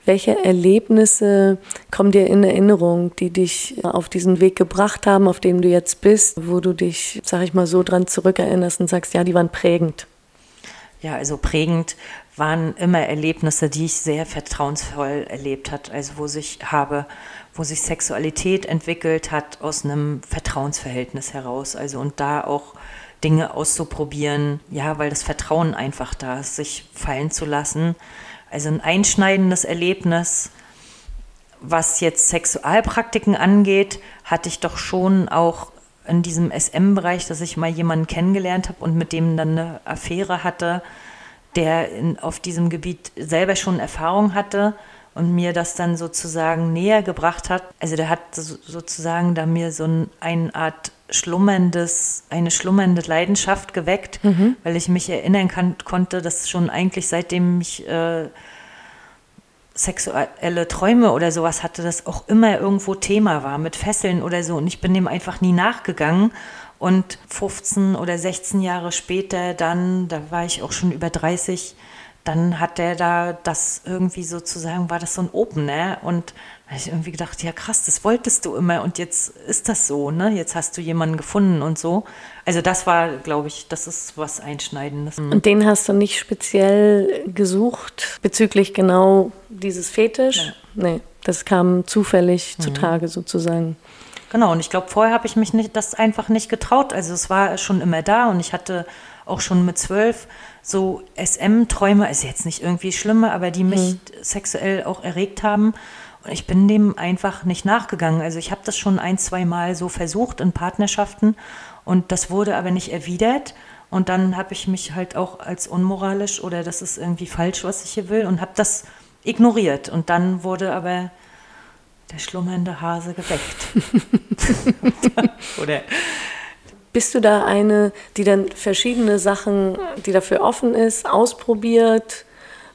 welche Erlebnisse kommen dir in Erinnerung, die dich auf diesen Weg gebracht haben, auf dem du jetzt bist, wo du dich, sag ich mal, so dran zurückerinnerst und sagst, ja, die waren prägend? Ja, also prägend waren immer Erlebnisse, die ich sehr vertrauensvoll erlebt hat, also wo sich habe, wo sich Sexualität entwickelt hat aus einem Vertrauensverhältnis heraus, also und da auch Dinge auszuprobieren, ja, weil das Vertrauen einfach da ist, sich fallen zu lassen. Also ein einschneidendes Erlebnis, was jetzt Sexualpraktiken angeht, hatte ich doch schon auch in diesem SM-Bereich, dass ich mal jemanden kennengelernt habe und mit dem dann eine Affäre hatte, der in, auf diesem Gebiet selber schon Erfahrung hatte und mir das dann sozusagen näher gebracht hat. Also der hat sozusagen da mir so eine Art schlummerndes, eine schlummernde Leidenschaft geweckt, mhm. weil ich mich erinnern kann, konnte, dass schon eigentlich seitdem ich äh, sexuelle Träume oder sowas hatte, das auch immer irgendwo Thema war mit Fesseln oder so. Und ich bin dem einfach nie nachgegangen. Und 15 oder 16 Jahre später, dann, da war ich auch schon über 30, dann hat der da das irgendwie sozusagen, war das so ein Opener. Und da habe ich irgendwie gedacht, ja krass, das wolltest du immer und jetzt ist das so, ne? Jetzt hast du jemanden gefunden und so. Also das war, glaube ich, das ist was Einschneidendes. Und den hast du nicht speziell gesucht bezüglich genau dieses Fetisch? Ja. Nee, das kam zufällig mhm. zutage sozusagen. Genau, und ich glaube, vorher habe ich mich nicht, das einfach nicht getraut. Also es war schon immer da und ich hatte auch schon mit zwölf so SM-Träume, ist jetzt nicht irgendwie schlimme, aber die mich mhm. sexuell auch erregt haben. Und ich bin dem einfach nicht nachgegangen. Also ich habe das schon ein, zwei Mal so versucht in Partnerschaften und das wurde aber nicht erwidert. Und dann habe ich mich halt auch als unmoralisch oder das ist irgendwie falsch, was ich hier will und habe das ignoriert. Und dann wurde aber der schlummernde Hase geweckt. oder bist du da eine, die dann verschiedene Sachen, die dafür offen ist, ausprobiert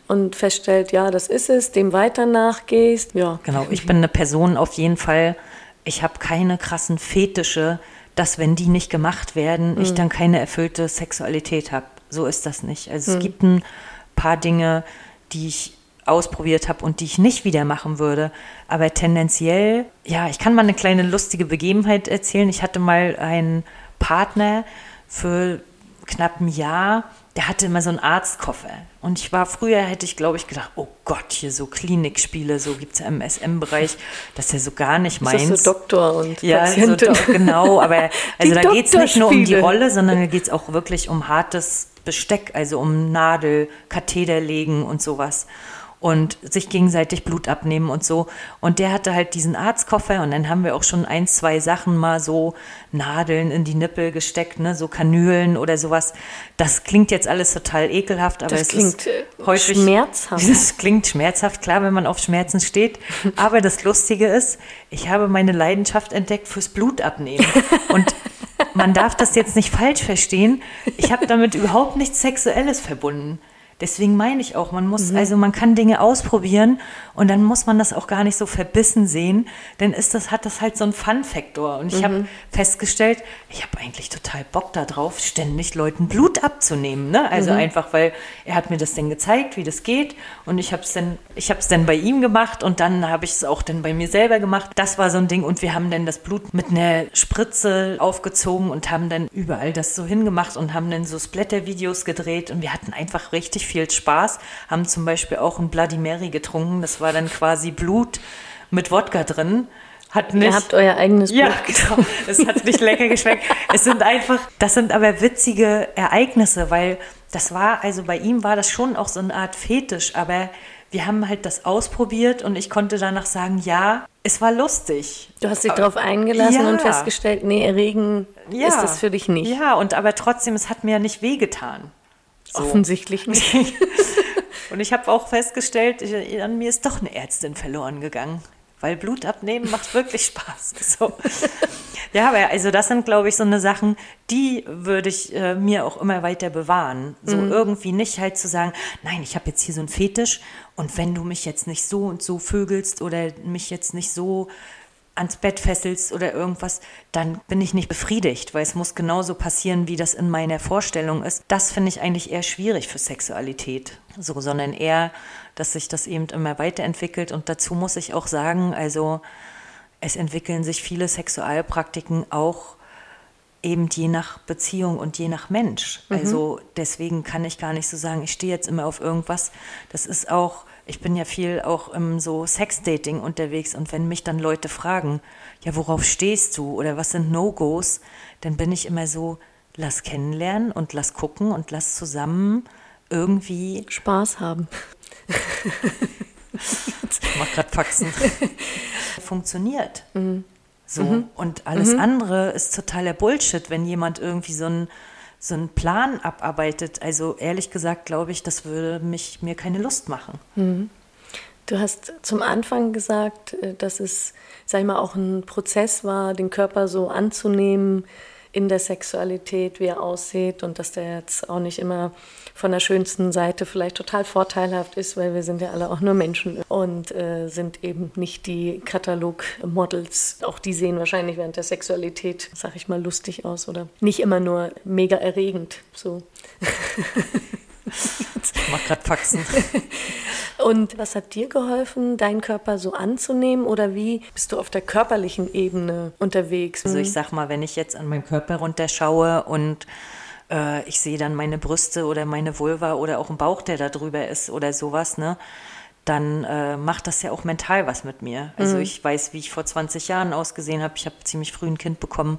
und feststellt, ja, das ist es, dem weiter nachgehst? Ja. Genau, ich bin eine Person auf jeden Fall, ich habe keine krassen Fetische, dass wenn die nicht gemacht werden, mhm. ich dann keine erfüllte Sexualität habe. So ist das nicht. Also mhm. es gibt ein paar Dinge, die ich ausprobiert habe und die ich nicht wieder machen würde. Aber tendenziell, ja, ich kann mal eine kleine lustige Begebenheit erzählen. Ich hatte mal einen Partner für knapp ein Jahr, der hatte immer so einen Arztkoffer. Und ich war früher, hätte ich glaube ich gedacht, oh Gott, hier so Klinikspiele, so gibt es ja im SM-Bereich, das ist ja so gar nicht meins. Das ist so Doktor und ja, Patientin. So, genau, aber also da geht es nicht nur um die Rolle, sondern da geht es auch wirklich um hartes Besteck, also um Nadel, Katheter legen und sowas und sich gegenseitig Blut abnehmen und so. Und der hatte halt diesen Arztkoffer und dann haben wir auch schon ein, zwei Sachen mal so Nadeln in die Nippel gesteckt, ne, so Kanülen oder sowas. Das klingt jetzt alles total ekelhaft, aber das es klingt ist äh, häufig schmerzhaft. Das klingt schmerzhaft, klar, wenn man auf Schmerzen steht. Aber das Lustige ist, ich habe meine Leidenschaft entdeckt fürs Blutabnehmen. Und man darf das jetzt nicht falsch verstehen. Ich habe damit überhaupt nichts Sexuelles verbunden. Deswegen meine ich auch, man muss, mhm. also man kann Dinge ausprobieren und dann muss man das auch gar nicht so verbissen sehen, denn ist das, hat das halt so einen Fun-Faktor. Und ich mhm. habe festgestellt, ich habe eigentlich total Bock darauf, ständig Leuten Blut abzunehmen. Ne? Also mhm. einfach, weil er hat mir das dann gezeigt, wie das geht und ich habe es dann, ich habe es dann bei ihm gemacht und dann habe ich es auch dann bei mir selber gemacht. Das war so ein Ding und wir haben dann das Blut mit einer Spritze aufgezogen und haben dann überall das so hingemacht und haben dann so Splatter-Videos gedreht und wir hatten einfach richtig viel Spaß, haben zum Beispiel auch ein Bloody Mary getrunken. Das war dann quasi Blut mit Wodka drin. Hat nicht, Ihr habt euer eigenes Blut. Ja, genau. Es hat nicht lecker geschmeckt. Es sind einfach, das sind aber witzige Ereignisse, weil das war, also bei ihm war das schon auch so eine Art Fetisch, aber wir haben halt das ausprobiert und ich konnte danach sagen, ja, es war lustig. Du hast dich darauf eingelassen ja. und festgestellt, nee, erregen ja. ist das für dich nicht. Ja, und aber trotzdem, es hat mir nicht wehgetan. So. Offensichtlich nicht. und ich habe auch festgestellt, ich, an mir ist doch eine Ärztin verloren gegangen. Weil Blut abnehmen macht wirklich Spaß. So. Ja, aber also das sind, glaube ich, so eine Sachen, die würde ich äh, mir auch immer weiter bewahren. So mhm. irgendwie nicht halt zu sagen, nein, ich habe jetzt hier so einen Fetisch und wenn du mich jetzt nicht so und so vögelst oder mich jetzt nicht so ans Bett fesselst oder irgendwas, dann bin ich nicht befriedigt, weil es muss genauso passieren, wie das in meiner Vorstellung ist. Das finde ich eigentlich eher schwierig für Sexualität, so, sondern eher, dass sich das eben immer weiterentwickelt. Und dazu muss ich auch sagen, also es entwickeln sich viele Sexualpraktiken auch eben je nach Beziehung und je nach Mensch. Mhm. Also deswegen kann ich gar nicht so sagen, ich stehe jetzt immer auf irgendwas. Das ist auch ich bin ja viel auch im so Sexdating unterwegs und wenn mich dann Leute fragen, ja, worauf stehst du oder was sind No-Gos, dann bin ich immer so, lass kennenlernen und lass gucken und lass zusammen irgendwie Spaß haben. ich mach grad Faxen. Funktioniert. Mhm. So. Mhm. Und alles mhm. andere ist totaler Bullshit, wenn jemand irgendwie so ein so einen Plan abarbeitet. Also ehrlich gesagt glaube ich, das würde mich, mir keine Lust machen. Mhm. Du hast zum Anfang gesagt, äh, dass es, sag ich mal, auch ein Prozess war, den Körper so anzunehmen in der Sexualität, wie er aussieht und dass der jetzt auch nicht immer von der schönsten Seite vielleicht total vorteilhaft ist, weil wir sind ja alle auch nur Menschen und äh, sind eben nicht die Katalogmodels. Auch die sehen wahrscheinlich während der Sexualität, sag ich mal, lustig aus oder nicht immer nur mega erregend. So. Ich mach gerade Faxen. Und was hat dir geholfen, deinen Körper so anzunehmen oder wie bist du auf der körperlichen Ebene unterwegs? Also ich sag mal, wenn ich jetzt an meinen Körper runterschaue und äh, ich sehe dann meine Brüste oder meine Vulva oder auch ein Bauch, der da drüber ist oder sowas, ne? dann äh, macht das ja auch mental was mit mir. Also mhm. ich weiß, wie ich vor 20 Jahren ausgesehen habe. Ich habe ziemlich früh ein Kind bekommen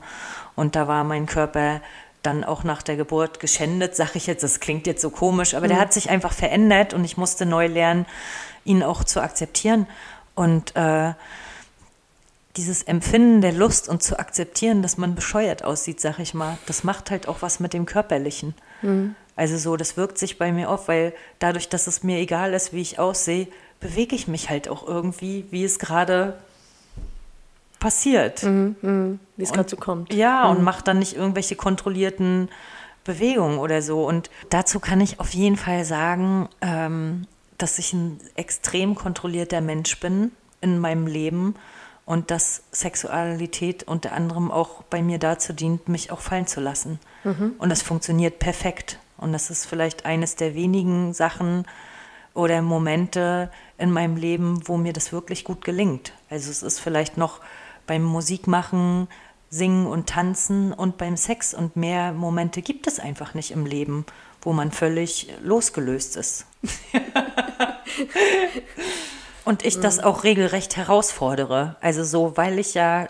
und da war mein Körper dann auch nach der Geburt geschändet, sage ich jetzt, das klingt jetzt so komisch, aber mhm. der hat sich einfach verändert und ich musste neu lernen, ihn auch zu akzeptieren. Und äh, dieses Empfinden der Lust und zu akzeptieren, dass man bescheuert aussieht, sag ich mal, das macht halt auch was mit dem Körperlichen. Mhm. Also so, das wirkt sich bei mir auf, weil dadurch, dass es mir egal ist, wie ich aussehe, bewege ich mich halt auch irgendwie, wie es gerade passiert. Mhm, mh, wie es gerade so kommt. Ja, mhm. und macht dann nicht irgendwelche kontrollierten Bewegungen oder so. Und dazu kann ich auf jeden Fall sagen, ähm, dass ich ein extrem kontrollierter Mensch bin in meinem Leben und dass Sexualität unter anderem auch bei mir dazu dient, mich auch fallen zu lassen. Mhm. Und das funktioniert perfekt. Und das ist vielleicht eines der wenigen Sachen oder Momente in meinem Leben, wo mir das wirklich gut gelingt. Also es ist vielleicht noch beim Musikmachen, Singen und Tanzen und beim Sex. Und mehr Momente gibt es einfach nicht im Leben, wo man völlig losgelöst ist. Und ich das mhm. auch regelrecht herausfordere. Also so, weil ich ja äh,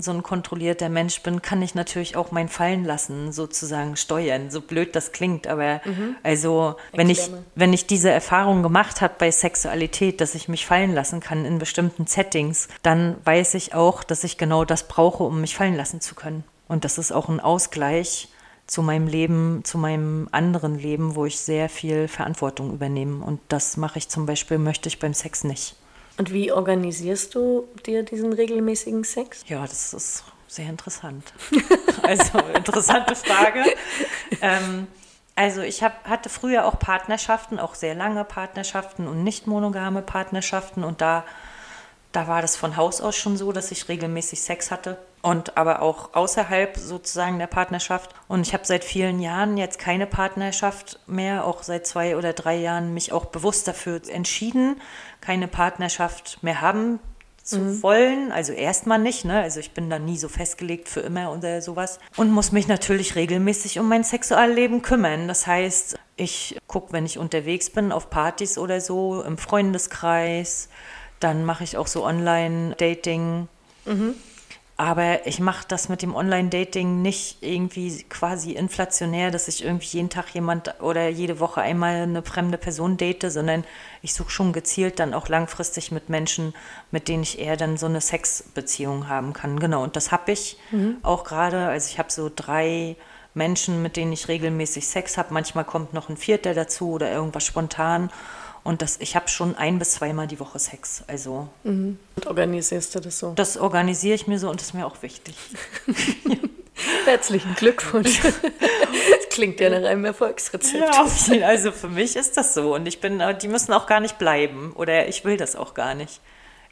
so ein kontrollierter Mensch bin, kann ich natürlich auch mein Fallen lassen sozusagen steuern. So blöd das klingt, aber mhm. also wenn ich wenn ich diese Erfahrung gemacht habe bei Sexualität, dass ich mich fallen lassen kann in bestimmten Settings, dann weiß ich auch, dass ich genau das brauche, um mich fallen lassen zu können. Und das ist auch ein Ausgleich zu meinem Leben, zu meinem anderen Leben, wo ich sehr viel Verantwortung übernehme. Und das mache ich zum Beispiel, möchte ich beim Sex nicht. Und wie organisierst du dir diesen regelmäßigen Sex? Ja, das ist sehr interessant. also interessante Frage. ähm, also ich hab, hatte früher auch Partnerschaften, auch sehr lange Partnerschaften und nicht monogame Partnerschaften. Und da, da war das von Haus aus schon so, dass ich regelmäßig Sex hatte und aber auch außerhalb sozusagen der Partnerschaft. Und ich habe seit vielen Jahren jetzt keine Partnerschaft mehr, auch seit zwei oder drei Jahren mich auch bewusst dafür entschieden, keine Partnerschaft mehr haben zu mhm. wollen. Also erstmal nicht, ne? Also ich bin da nie so festgelegt für immer oder sowas. Und muss mich natürlich regelmäßig um mein Sexualleben kümmern. Das heißt, ich gucke, wenn ich unterwegs bin, auf Partys oder so, im Freundeskreis. Dann mache ich auch so Online-Dating. Mhm. Aber ich mache das mit dem Online-Dating nicht irgendwie quasi inflationär, dass ich irgendwie jeden Tag jemand oder jede Woche einmal eine fremde Person date, sondern ich suche schon gezielt dann auch langfristig mit Menschen, mit denen ich eher dann so eine Sexbeziehung haben kann. Genau, und das habe ich mhm. auch gerade. Also ich habe so drei Menschen, mit denen ich regelmäßig Sex habe. Manchmal kommt noch ein Vierter dazu oder irgendwas spontan. Und das, ich habe schon ein bis zweimal die Woche Sex. Also. Mhm. Und organisierst du das so? Das organisiere ich mir so und das ist mir auch wichtig. Herzlichen Glückwunsch. Das klingt ja nach einem Erfolgsrezept. Ja, also für mich ist das so. Und ich bin, die müssen auch gar nicht bleiben. Oder ich will das auch gar nicht.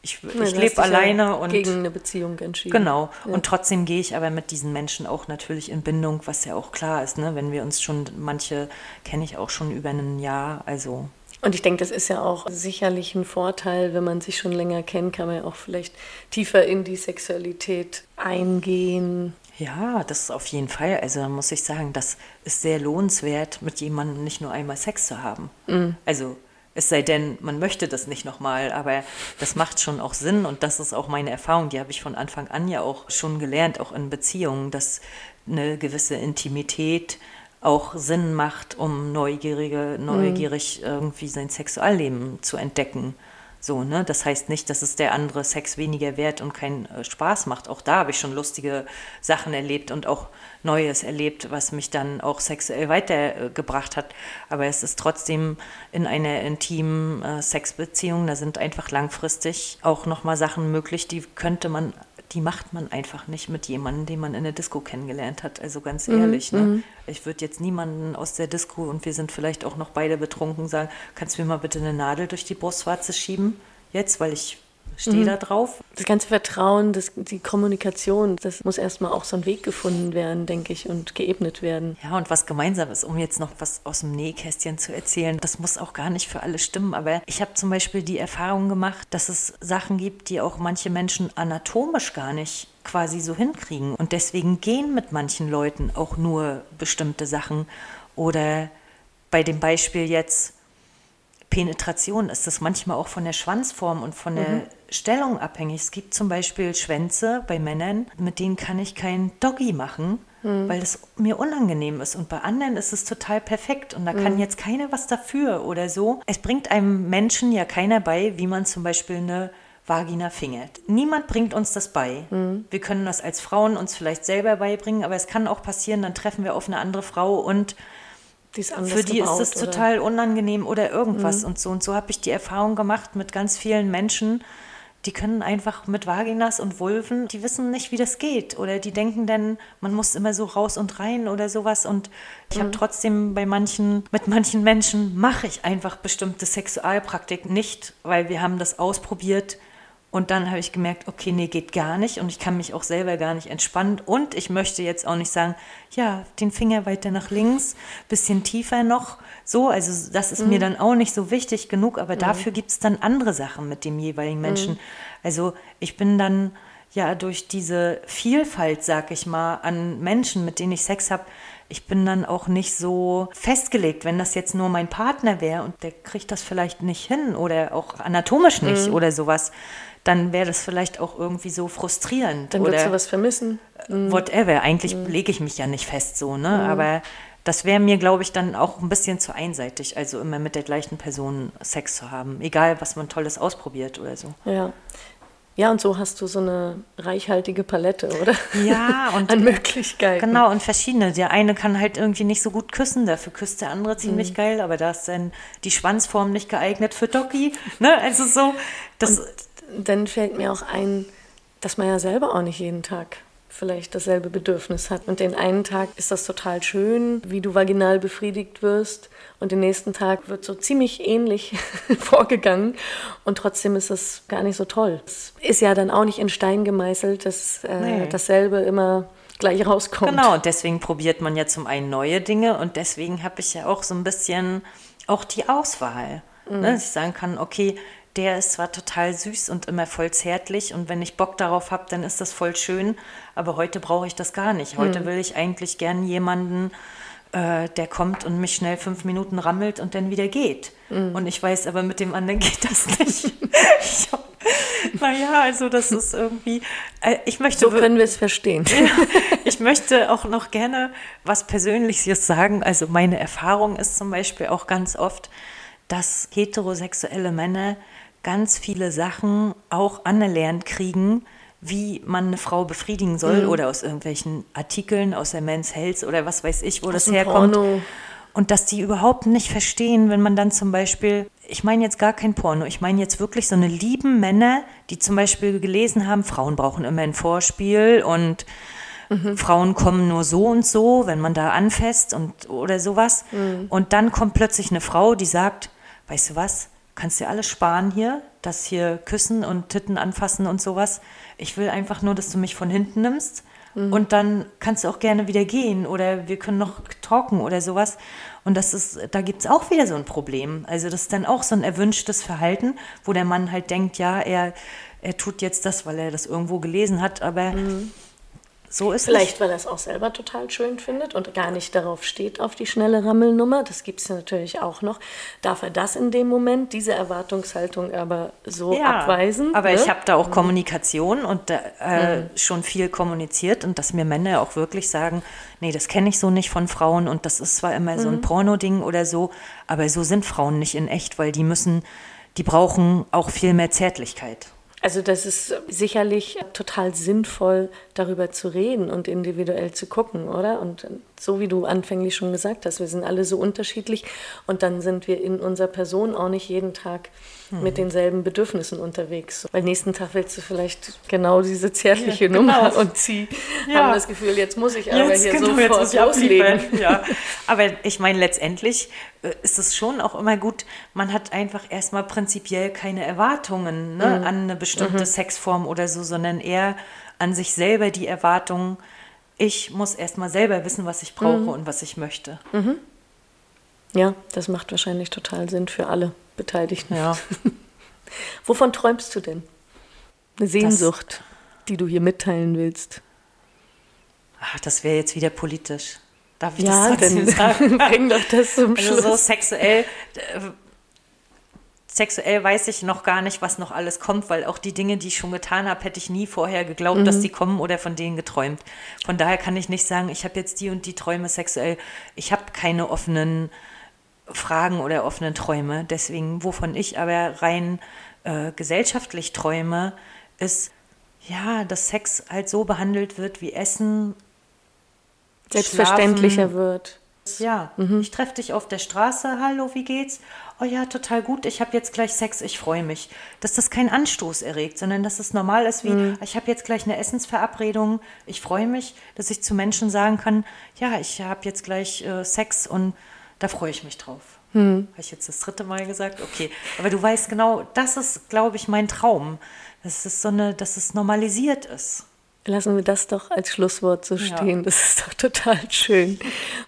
Ich, ich lebe alleine ja und. Gegen eine Beziehung entschieden. Genau. Ja. Und trotzdem gehe ich aber mit diesen Menschen auch natürlich in Bindung, was ja auch klar ist, ne? Wenn wir uns schon, manche kenne ich auch schon über ein Jahr. Also und ich denke, das ist ja auch sicherlich ein Vorteil, wenn man sich schon länger kennt, kann man ja auch vielleicht tiefer in die Sexualität eingehen. Ja, das ist auf jeden Fall. Also da muss ich sagen, das ist sehr lohnenswert, mit jemandem nicht nur einmal Sex zu haben. Mhm. Also es sei denn, man möchte das nicht nochmal, aber das macht schon auch Sinn und das ist auch meine Erfahrung, die habe ich von Anfang an ja auch schon gelernt, auch in Beziehungen, dass eine gewisse Intimität auch Sinn macht, um Neugierige, neugierig mhm. irgendwie sein Sexualleben zu entdecken. So, ne? Das heißt nicht, dass es der andere Sex weniger wert und keinen äh, Spaß macht. Auch da habe ich schon lustige Sachen erlebt und auch Neues erlebt, was mich dann auch sexuell weitergebracht hat. Aber es ist trotzdem in einer intimen äh, Sexbeziehung, da sind einfach langfristig auch nochmal Sachen möglich, die könnte man die macht man einfach nicht mit jemandem, den man in der Disco kennengelernt hat. Also ganz ehrlich, mhm. ne? Ich würde jetzt niemanden aus der Disco und wir sind vielleicht auch noch beide betrunken sagen, kannst du mir mal bitte eine Nadel durch die Brustwarze schieben? Jetzt, weil ich stehe mhm. da drauf. Das ganze Vertrauen, das, die Kommunikation, das muss erstmal auch so ein Weg gefunden werden, denke ich, und geebnet werden. Ja, und was Gemeinsames, um jetzt noch was aus dem Nähkästchen zu erzählen, das muss auch gar nicht für alle stimmen, aber ich habe zum Beispiel die Erfahrung gemacht, dass es Sachen gibt, die auch manche Menschen anatomisch gar nicht quasi so hinkriegen. Und deswegen gehen mit manchen Leuten auch nur bestimmte Sachen. Oder bei dem Beispiel jetzt, Penetration ist das manchmal auch von der Schwanzform und von der mhm. Stellung abhängig. Es gibt zum Beispiel Schwänze bei Männern, mit denen kann ich kein Doggy machen, mhm. weil es mir unangenehm ist. Und bei anderen ist es total perfekt und da kann mhm. jetzt keiner was dafür oder so. Es bringt einem Menschen ja keiner bei, wie man zum Beispiel eine Vagina fingert. Niemand bringt uns das bei. Mhm. Wir können das als Frauen uns vielleicht selber beibringen, aber es kann auch passieren, dann treffen wir auf eine andere Frau und die Für die gebaut, ist es oder? total unangenehm oder irgendwas mhm. und so. Und so habe ich die Erfahrung gemacht mit ganz vielen Menschen, die können einfach mit Vaginas und Vulven, die wissen nicht, wie das geht. Oder die denken dann, man muss immer so raus und rein oder sowas. Und ich mhm. habe trotzdem bei manchen, mit manchen Menschen mache ich einfach bestimmte Sexualpraktiken nicht, weil wir haben das ausprobiert und dann habe ich gemerkt, okay, nee, geht gar nicht und ich kann mich auch selber gar nicht entspannen. Und ich möchte jetzt auch nicht sagen, ja, den Finger weiter nach links, bisschen tiefer noch. So, also das ist mhm. mir dann auch nicht so wichtig genug, aber mhm. dafür gibt es dann andere Sachen mit dem jeweiligen Menschen. Mhm. Also ich bin dann ja durch diese Vielfalt, sag ich mal, an Menschen, mit denen ich Sex habe, ich bin dann auch nicht so festgelegt, wenn das jetzt nur mein Partner wäre und der kriegt das vielleicht nicht hin oder auch anatomisch nicht mhm. oder sowas dann wäre das vielleicht auch irgendwie so frustrierend. Dann würdest du was vermissen. Mhm. Whatever. Eigentlich mhm. lege ich mich ja nicht fest so, ne? Mhm. Aber das wäre mir, glaube ich, dann auch ein bisschen zu einseitig, also immer mit der gleichen Person Sex zu haben. Egal, was man Tolles ausprobiert oder so. Ja. Ja, und so hast du so eine reichhaltige Palette, oder? Ja, und an Möglichkeiten. Genau, und verschiedene. Der eine kann halt irgendwie nicht so gut küssen, dafür küsst der andere ziemlich mhm. geil, aber da ist dann die Schwanzform nicht geeignet für Doggy. Ne? Also so, das. Und dann fällt mir auch ein, dass man ja selber auch nicht jeden Tag vielleicht dasselbe Bedürfnis hat. Und den einen Tag ist das total schön, wie du vaginal befriedigt wirst. Und den nächsten Tag wird so ziemlich ähnlich vorgegangen. Und trotzdem ist es gar nicht so toll. Es ist ja dann auch nicht in Stein gemeißelt, dass äh, nee. dasselbe immer gleich rauskommt. Genau, und deswegen probiert man ja zum einen neue Dinge. Und deswegen habe ich ja auch so ein bisschen auch die Auswahl. Ne? Mhm. Ne, dass ich sagen kann, okay, der ist zwar total süß und immer voll zärtlich und wenn ich Bock darauf habe, dann ist das voll schön, aber heute brauche ich das gar nicht. Heute hm. will ich eigentlich gern jemanden, äh, der kommt und mich schnell fünf Minuten rammelt und dann wieder geht. Hm. Und ich weiß aber, mit dem anderen geht das nicht. naja, also das ist irgendwie, äh, ich möchte... So können wir es verstehen. ich möchte auch noch gerne was Persönliches sagen. Also meine Erfahrung ist zum Beispiel auch ganz oft, dass heterosexuelle Männer ganz viele Sachen auch anerlernt kriegen, wie man eine Frau befriedigen soll mhm. oder aus irgendwelchen Artikeln aus der Men's Health oder was weiß ich, wo aus das herkommt. Porno. Und dass die überhaupt nicht verstehen, wenn man dann zum Beispiel, ich meine jetzt gar kein Porno, ich meine jetzt wirklich so eine lieben Männer, die zum Beispiel gelesen haben, Frauen brauchen immer ein Vorspiel und mhm. Frauen kommen nur so und so, wenn man da anfasst und oder sowas. Mhm. Und dann kommt plötzlich eine Frau, die sagt, weißt du was, kannst dir alles sparen hier, das hier küssen und Titten anfassen und sowas. Ich will einfach nur, dass du mich von hinten nimmst mhm. und dann kannst du auch gerne wieder gehen oder wir können noch talken oder sowas. Und das ist, da gibt es auch wieder so ein Problem. Also das ist dann auch so ein erwünschtes Verhalten, wo der Mann halt denkt, ja, er, er tut jetzt das, weil er das irgendwo gelesen hat, aber mhm. So ist Vielleicht, es. weil er es auch selber total schön findet und gar nicht darauf steht, auf die schnelle Rammelnummer. Das gibt es natürlich auch noch. Darf er das in dem Moment, diese Erwartungshaltung aber so ja, abweisen? Aber ne? ich habe da auch mhm. Kommunikation und äh, mhm. schon viel kommuniziert und dass mir Männer auch wirklich sagen, nee, das kenne ich so nicht von Frauen und das ist zwar immer mhm. so ein mhm. Porno-Ding oder so, aber so sind Frauen nicht in echt, weil die müssen, die brauchen auch viel mehr Zärtlichkeit. Also das ist sicherlich total sinnvoll, darüber zu reden und individuell zu gucken, oder? Und so wie du anfänglich schon gesagt hast, wir sind alle so unterschiedlich und dann sind wir in unserer Person auch nicht jeden Tag mit denselben Bedürfnissen unterwegs. Weil nächsten Tag willst du vielleicht genau diese zärtliche ja, Nummer genau. und sie ja. haben das Gefühl, jetzt muss ich aber jetzt, hier genau, sofort loslegen. Ja. Aber ich meine, letztendlich äh, ist es schon auch immer gut, man hat einfach erstmal prinzipiell keine Erwartungen ne, mhm. an eine bestimmte mhm. Sexform oder so, sondern eher an sich selber die Erwartung, ich muss erstmal selber wissen, was ich brauche mhm. und was ich möchte. Mhm. Ja, das macht wahrscheinlich total Sinn für alle Beteiligten. Ja. Wovon träumst du denn? Eine Sehnsucht, das, die du hier mitteilen willst. Ach, das wäre jetzt wieder politisch. Darf ich ja, das trotzdem sagen? Bring doch das zum Schluss. Also so sexuell, äh, sexuell weiß ich noch gar nicht, was noch alles kommt, weil auch die Dinge, die ich schon getan habe, hätte ich nie vorher geglaubt, mhm. dass die kommen oder von denen geträumt. Von daher kann ich nicht sagen, ich habe jetzt die und die Träume sexuell. Ich habe keine offenen Fragen oder offenen Träume. Deswegen, wovon ich aber rein äh, gesellschaftlich träume, ist, ja, dass Sex halt so behandelt wird wie Essen. Selbstverständlicher schlafen. wird. Ja, mhm. ich treffe dich auf der Straße, hallo, wie geht's? Oh ja, total gut, ich habe jetzt gleich Sex, ich freue mich. Dass das keinen Anstoß erregt, sondern dass es normal ist wie, mhm. ich habe jetzt gleich eine Essensverabredung, ich freue mich, dass ich zu Menschen sagen kann, ja, ich habe jetzt gleich äh, Sex und da freue ich mich drauf. Hm. Habe ich jetzt das dritte Mal gesagt? Okay. Aber du weißt genau, das ist, glaube ich, mein Traum. Das ist so eine, dass es normalisiert ist. Lassen wir das doch als Schlusswort so stehen. Ja. Das ist doch total schön.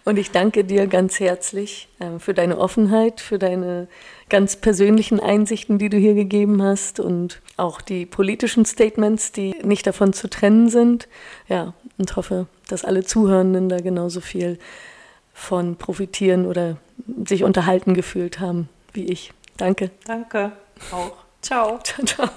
Und ich danke dir ganz herzlich äh, für deine Offenheit, für deine ganz persönlichen Einsichten, die du hier gegeben hast und auch die politischen Statements, die nicht davon zu trennen sind. Ja, und hoffe, dass alle Zuhörenden da genauso viel von profitieren oder sich unterhalten gefühlt haben wie ich. Danke. Danke. Auch. Ciao. Ciao, ciao.